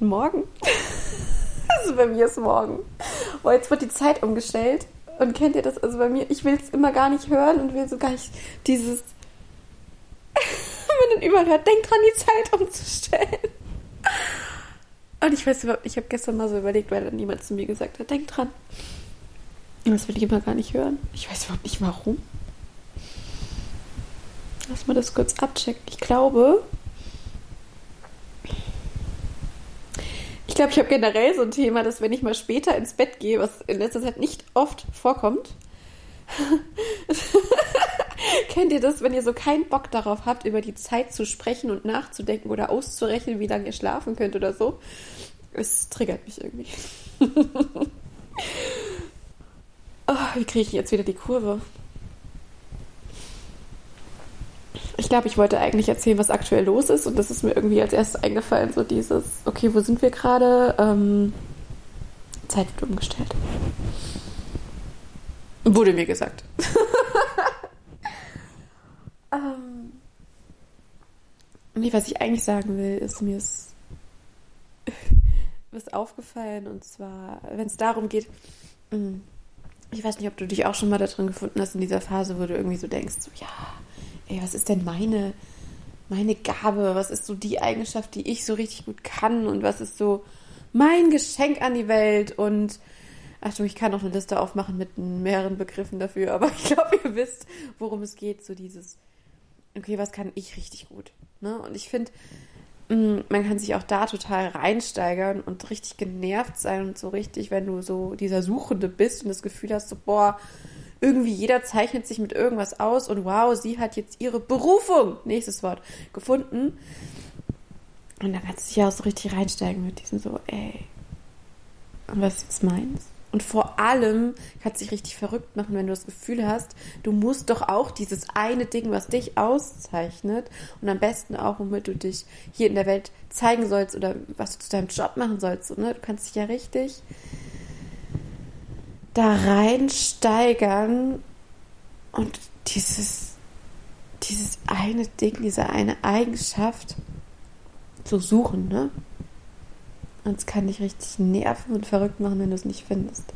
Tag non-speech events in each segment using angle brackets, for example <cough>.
guten Morgen. <laughs> also bei mir ist morgen. Oh, jetzt wird die Zeit umgestellt. Und kennt ihr das? Also bei mir, ich will es immer gar nicht hören und will so gar nicht dieses. <laughs> Wenn man überall hört, denkt dran, die Zeit umzustellen. Und ich weiß überhaupt, ich habe gestern mal so überlegt, weil dann jemand zu mir gesagt hat, denk dran. Und das will ich immer gar nicht hören. Ich weiß überhaupt nicht warum. Lass mal das kurz abchecken. Ich glaube, glaube, ich habe generell so ein Thema, dass wenn ich mal später ins Bett gehe, was in letzter Zeit nicht oft vorkommt, <laughs> kennt ihr das, wenn ihr so keinen Bock darauf habt, über die Zeit zu sprechen und nachzudenken oder auszurechnen, wie lange ihr schlafen könnt oder so? Es triggert mich irgendwie. <laughs> oh, wie kriege ich jetzt wieder die Kurve? Ich glaube, ich wollte eigentlich erzählen, was aktuell los ist und das ist mir irgendwie als erstes eingefallen, so dieses, okay, wo sind wir gerade? Ähm, Zeit wird umgestellt. Wurde mir gesagt. <laughs> ähm, nee, was ich eigentlich sagen will, ist, mir ist <laughs> was aufgefallen und zwar, wenn es darum geht, mm, ich weiß nicht, ob du dich auch schon mal da drin gefunden hast in dieser Phase, wo du irgendwie so denkst, so, ja, ey, was ist denn meine, meine Gabe? Was ist so die Eigenschaft, die ich so richtig gut kann? Und was ist so mein Geschenk an die Welt? Und ach du, ich kann auch eine Liste aufmachen mit mehreren Begriffen dafür, aber ich glaube, ihr wisst, worum es geht. So dieses, okay, was kann ich richtig gut? Ne? Und ich finde, mm, man kann sich auch da total reinsteigern und richtig genervt sein und so richtig, wenn du so dieser Suchende bist und das Gefühl hast, so, boah, irgendwie jeder zeichnet sich mit irgendwas aus und wow, sie hat jetzt ihre Berufung, nächstes Wort, gefunden. Und dann kannst du dich ja auch so richtig reinsteigen mit diesem so, ey, was ist jetzt meins? Und vor allem kannst du dich richtig verrückt machen, wenn du das Gefühl hast, du musst doch auch dieses eine Ding, was dich auszeichnet und am besten auch, womit du dich hier in der Welt zeigen sollst oder was du zu deinem Job machen sollst. ne? Du kannst dich ja richtig da reinsteigern und dieses, dieses eine Ding, diese eine Eigenschaft zu suchen, ne? Und es kann dich richtig nerven und verrückt machen, wenn du es nicht findest.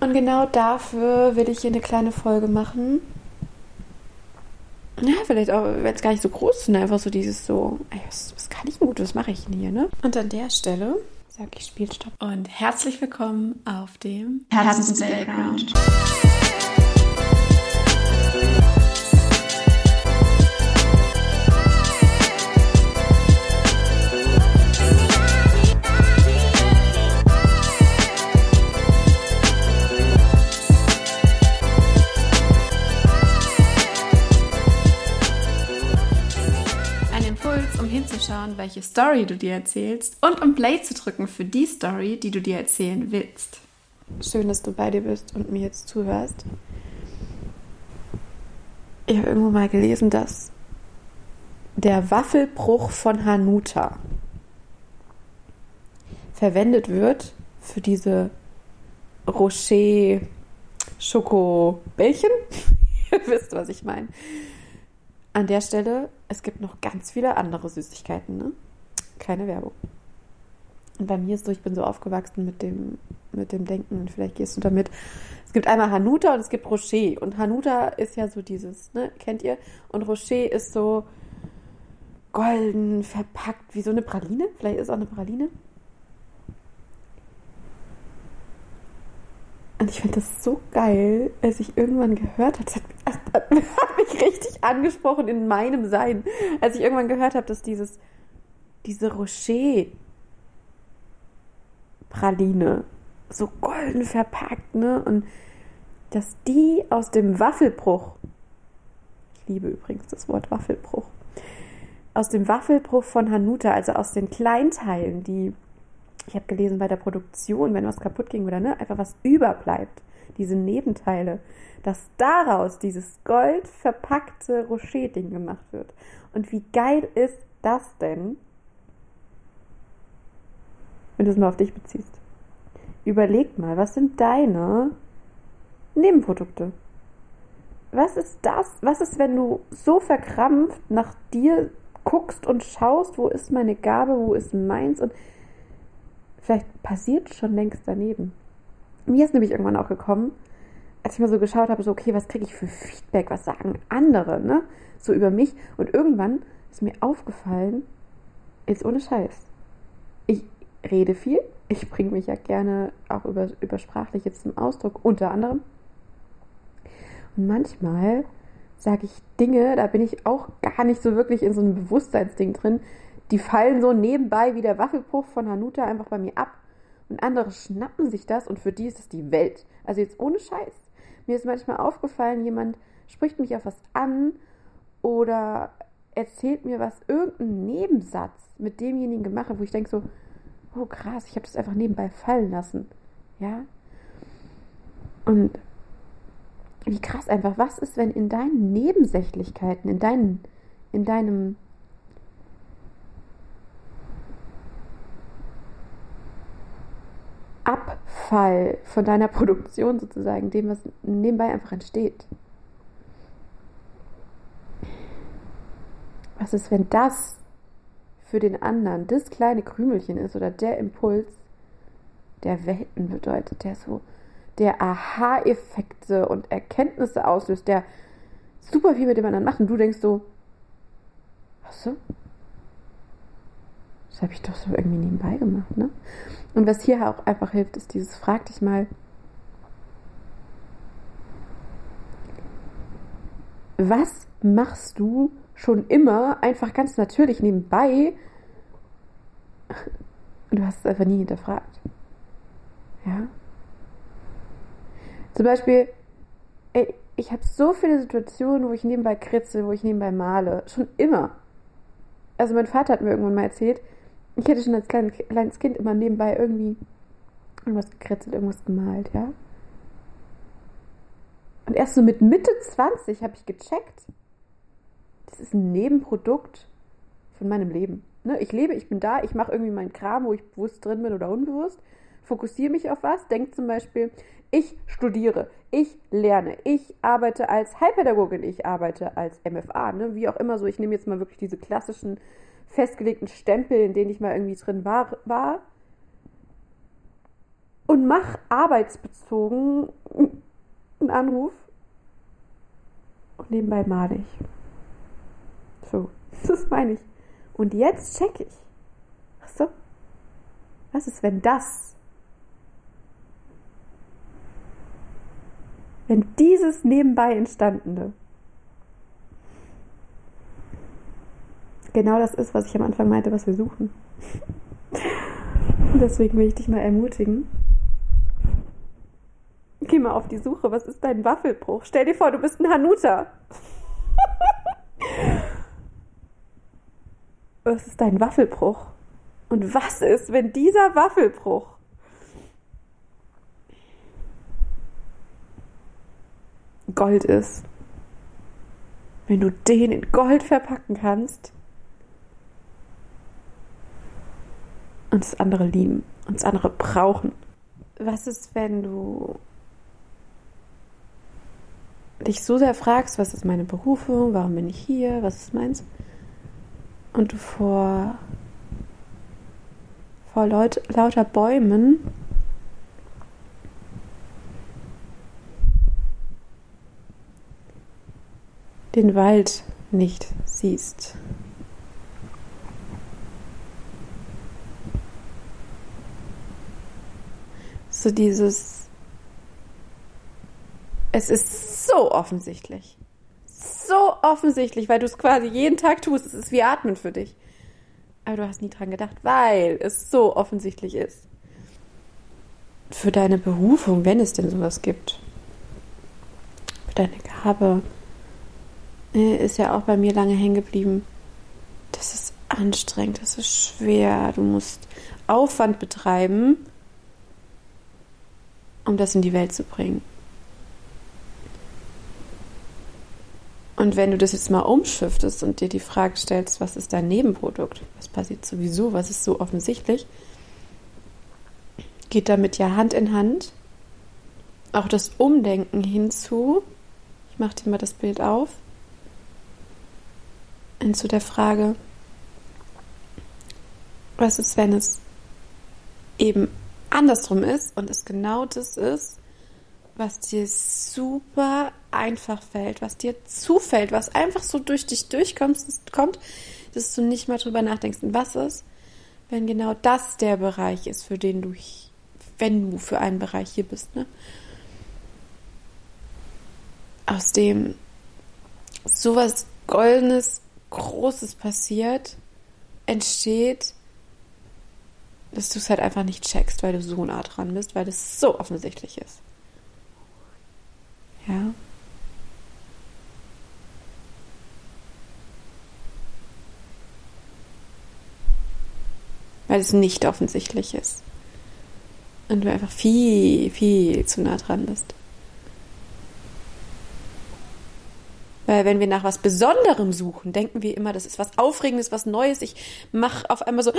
Und genau dafür will ich hier eine kleine Folge machen ja, vielleicht auch, wenn es gar nicht so groß ist, einfach so dieses so, ey, was, was kann ich denn gut, was mache ich denn hier, ne? Und an der Stelle sage ich Spielstopp. Und herzlich willkommen auf dem Herzens Hinzuschauen, welche Story du dir erzählst und um Play zu drücken für die Story, die du dir erzählen willst. Schön, dass du bei dir bist und mir jetzt zuhörst. Ich habe irgendwo mal gelesen, dass der Waffelbruch von Hanuta verwendet wird für diese Rocher Schokobällchen. <laughs> Ihr wisst, was ich meine. An der Stelle, es gibt noch ganz viele andere Süßigkeiten, ne? Keine Werbung. Und bei mir ist so, ich bin so aufgewachsen mit dem, mit dem Denken, und vielleicht gehst du damit. Es gibt einmal Hanuta und es gibt Rocher. Und Hanuta ist ja so dieses, ne, kennt ihr? Und Rocher ist so golden verpackt, wie so eine Praline. Vielleicht ist es auch eine Praline. Und ich finde das so geil, als ich irgendwann gehört habe, das hat, das hat richtig angesprochen in meinem Sein, als ich irgendwann gehört habe, dass dieses, diese Rocher-Praline so golden verpackt, ne? Und dass die aus dem Waffelbruch, ich liebe übrigens das Wort Waffelbruch, aus dem Waffelbruch von Hanuta, also aus den Kleinteilen, die ich habe gelesen, bei der Produktion, wenn was kaputt ging oder ne, einfach was überbleibt, diese Nebenteile, dass daraus dieses gold verpackte Rocher-Ding gemacht wird. Und wie geil ist das denn, wenn du es mal auf dich beziehst? Überleg mal, was sind deine Nebenprodukte? was ist das? Was ist, wenn du so verkrampft nach dir guckst und schaust, wo ist meine Gabe, wo ist meins und vielleicht passiert schon längst daneben. Mir ist nämlich irgendwann auch gekommen, als ich mal so geschaut habe, so, okay, was kriege ich für Feedback, was sagen andere, ne? So über mich. Und irgendwann ist mir aufgefallen, jetzt ohne Scheiß. Ich rede viel, ich bringe mich ja gerne auch über, über Sprachliche zum Ausdruck, unter anderem. Und manchmal sage ich Dinge, da bin ich auch gar nicht so wirklich in so einem Bewusstseinsding drin. Die fallen so nebenbei wie der Waffelbruch von Hanuta einfach bei mir ab. Und andere schnappen sich das und für die ist es die Welt. Also jetzt ohne Scheiß. Mir ist manchmal aufgefallen, jemand spricht mich auf was an oder erzählt mir was, irgendeinen Nebensatz mit demjenigen gemacht, wo ich denke so, oh krass, ich habe das einfach nebenbei fallen lassen. Ja? Und wie krass einfach, was ist, wenn in deinen Nebensächlichkeiten, in, deinen, in deinem Abfall von deiner <laughs> Produktion sozusagen, dem, was nebenbei einfach entsteht. Was ist, wenn das für den anderen das kleine Krümelchen ist oder der Impuls, der Welten bedeutet, der so der Aha-Effekte und Erkenntnisse auslöst, der super viel mit dem anderen macht und du denkst so, was so? Das habe ich doch so irgendwie nebenbei gemacht, ne? Und was hier auch einfach hilft, ist dieses, frag dich mal, was machst du schon immer einfach ganz natürlich nebenbei? Du hast es einfach nie hinterfragt. Ja? Zum Beispiel, ey, ich habe so viele Situationen, wo ich nebenbei kritze, wo ich nebenbei male. Schon immer. Also mein Vater hat mir irgendwann mal erzählt, ich hätte schon als kleines Kind immer nebenbei irgendwie irgendwas gekritzelt, irgendwas gemalt, ja. Und erst so mit Mitte 20 habe ich gecheckt, das ist ein Nebenprodukt von meinem Leben. Ne? Ich lebe, ich bin da, ich mache irgendwie meinen Kram, wo ich bewusst drin bin oder unbewusst, fokussiere mich auf was, denke zum Beispiel, ich studiere, ich lerne, ich arbeite als Heilpädagogin, ich arbeite als MFA, ne? wie auch immer so. Ich nehme jetzt mal wirklich diese klassischen festgelegten Stempel, in denen ich mal irgendwie drin war, war und mache arbeitsbezogen einen Anruf und nebenbei male ich. So, <laughs> das meine ich. Und jetzt check ich. Ach so. Was ist, wenn das wenn dieses nebenbei entstandene genau das ist, was ich am Anfang meinte, was wir suchen. <laughs> Deswegen will ich dich mal ermutigen. Geh mal auf die Suche. Was ist dein Waffelbruch? Stell dir vor, du bist ein Hanuta. <laughs> was ist dein Waffelbruch? Und was ist, wenn dieser Waffelbruch Gold ist. Wenn du den in Gold verpacken kannst und das andere lieben und das andere brauchen. Was ist, wenn du dich so sehr fragst, was ist meine Berufung, warum bin ich hier, was ist meins? Und du vor, vor Leut, lauter Bäumen den Wald nicht siehst. So dieses, es ist so offensichtlich. So offensichtlich, weil du es quasi jeden Tag tust. Es ist wie Atmen für dich. Aber du hast nie dran gedacht, weil es so offensichtlich ist. Für deine Berufung, wenn es denn sowas gibt. Für deine Gabe, ist ja auch bei mir lange hängen geblieben. Das ist anstrengend, das ist schwer. Du musst Aufwand betreiben, um das in die Welt zu bringen. Und wenn du das jetzt mal umschiftest und dir die Frage stellst, was ist dein Nebenprodukt? Was passiert sowieso? Was ist so offensichtlich? Geht damit ja Hand in Hand auch das Umdenken hinzu, mach dir mal das Bild auf. Und zu der Frage, was ist, wenn es eben andersrum ist und es genau das ist, was dir super einfach fällt, was dir zufällt, was einfach so durch dich durchkommt, kommt, dass du nicht mal drüber nachdenkst, was ist, wenn genau das der Bereich ist, für den du, wenn du für einen Bereich hier bist, ne? Aus dem sowas Goldenes, Großes passiert, entsteht, dass du es halt einfach nicht checkst, weil du so nah dran bist, weil es so offensichtlich ist. Ja. Weil es nicht offensichtlich ist. Und du einfach viel, viel zu nah dran bist. Weil wenn wir nach was Besonderem suchen, denken wir immer, das ist was Aufregendes, was Neues. Ich mache auf einmal so,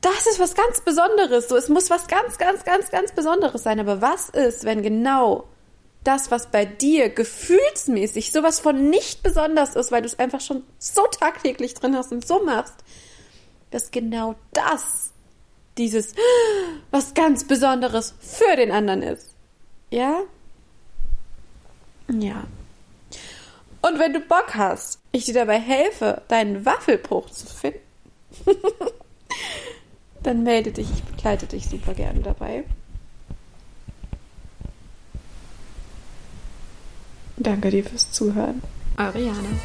das ist was ganz Besonderes. So, es muss was ganz, ganz, ganz, ganz Besonderes sein. Aber was ist, wenn genau das, was bei dir gefühlsmäßig sowas von nicht besonders ist, weil du es einfach schon so tagtäglich drin hast und so machst, dass genau das dieses was ganz Besonderes für den anderen ist. Ja? Ja. Und wenn du Bock hast, ich dir dabei helfe, deinen Waffelbruch zu finden, <laughs> dann melde dich, ich begleite dich super gerne dabei. Danke dir fürs Zuhören. Ariane.